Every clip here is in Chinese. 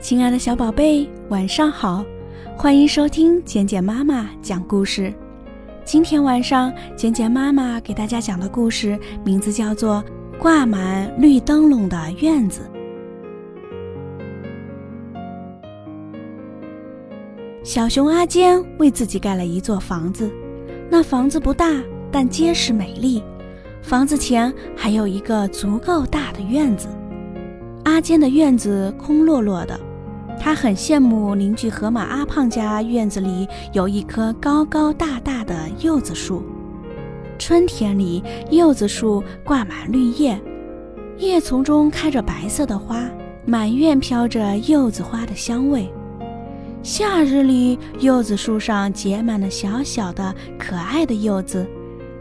亲爱的小宝贝，晚上好！欢迎收听简简妈妈讲故事。今天晚上，简简妈妈给大家讲的故事名字叫做《挂满绿灯笼的院子》。小熊阿坚为自己盖了一座房子，那房子不大，但结实美丽。房子前还有一个足够大的院子。阿坚的院子空落落的。他很羡慕邻居河马阿胖家院子里有一棵高高大大的柚子树。春天里，柚子树挂满绿叶，叶丛中开着白色的花，满院飘着柚子花的香味。夏日里，柚子树上结满了小小的可爱的柚子，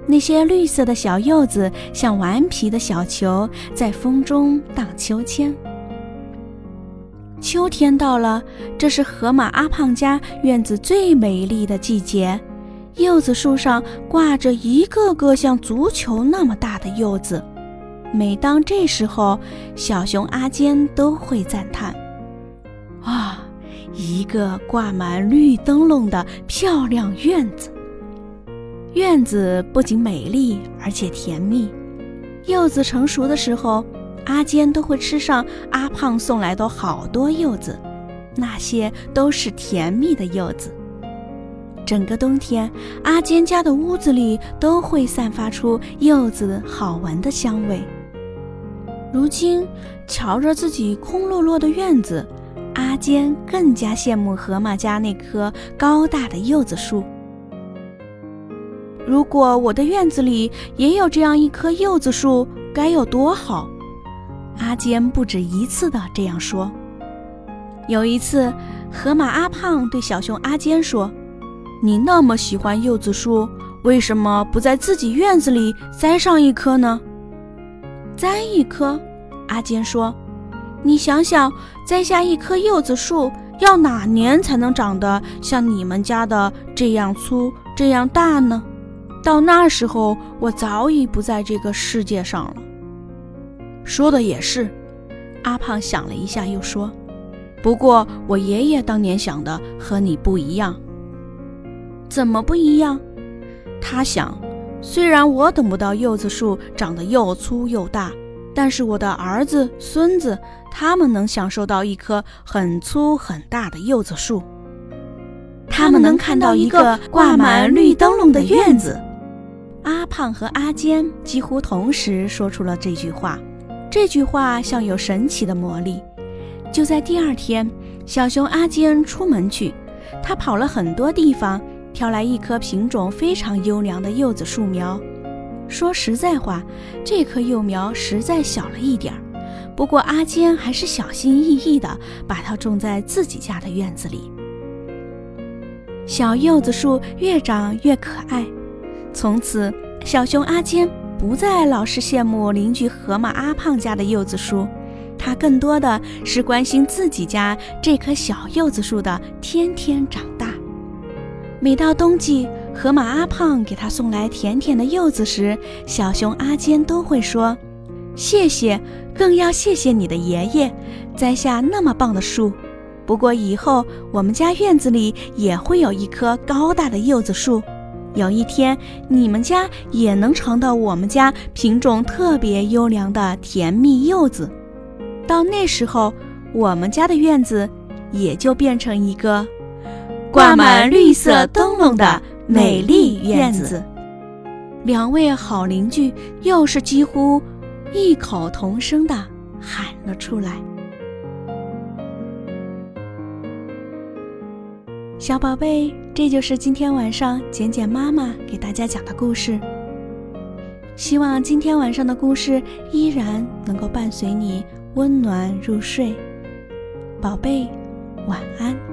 那些绿色的小柚子像顽皮的小球，在风中荡秋千。秋天到了，这是河马阿胖家院子最美丽的季节。柚子树上挂着一个个像足球那么大的柚子。每当这时候，小熊阿坚都会赞叹：“啊，一个挂满绿灯笼的漂亮院子！院子不仅美丽，而且甜蜜。柚子成熟的时候。”阿坚都会吃上阿胖送来的好多柚子，那些都是甜蜜的柚子。整个冬天，阿坚家的屋子里都会散发出柚子好闻的香味。如今，瞧着自己空落落的院子，阿坚更加羡慕河马家那棵高大的柚子树。如果我的院子里也有这样一棵柚子树，该有多好！阿坚不止一次的这样说。有一次，河马阿胖对小熊阿坚说：“你那么喜欢柚子树，为什么不在自己院子里栽上一棵呢？”栽一棵，阿坚说：“你想想，栽下一棵柚子树要哪年才能长得像你们家的这样粗、这样大呢？到那时候，我早已不在这个世界上了。”说的也是，阿胖想了一下，又说：“不过我爷爷当年想的和你不一样。怎么不一样？他想，虽然我等不到柚子树长得又粗又大，但是我的儿子、孙子他们能享受到一棵很粗很大的柚子树，他们能看到一个挂满绿灯笼的院子。”阿胖和阿坚几乎同时说出了这句话。这句话像有神奇的魔力。就在第二天，小熊阿坚出门去，他跑了很多地方，挑来一棵品种非常优良的柚子树苗。说实在话，这棵幼苗实在小了一点儿，不过阿坚还是小心翼翼地把它种在自己家的院子里。小柚子树越长越可爱，从此小熊阿坚。不再老是羡慕邻居河马阿胖家的柚子树，他更多的是关心自己家这棵小柚子树的天天长大。每到冬季，河马阿胖给他送来甜甜的柚子时，小熊阿坚都会说：“谢谢，更要谢谢你的爷爷，栽下那么棒的树。不过以后我们家院子里也会有一棵高大的柚子树。”有一天，你们家也能尝到我们家品种特别优良的甜蜜柚子。到那时候，我们家的院子也就变成一个挂满绿色灯笼的美丽院子。两位好邻居又是几乎异口同声的喊了出来。小宝贝，这就是今天晚上简简妈妈给大家讲的故事。希望今天晚上的故事依然能够伴随你温暖入睡，宝贝，晚安。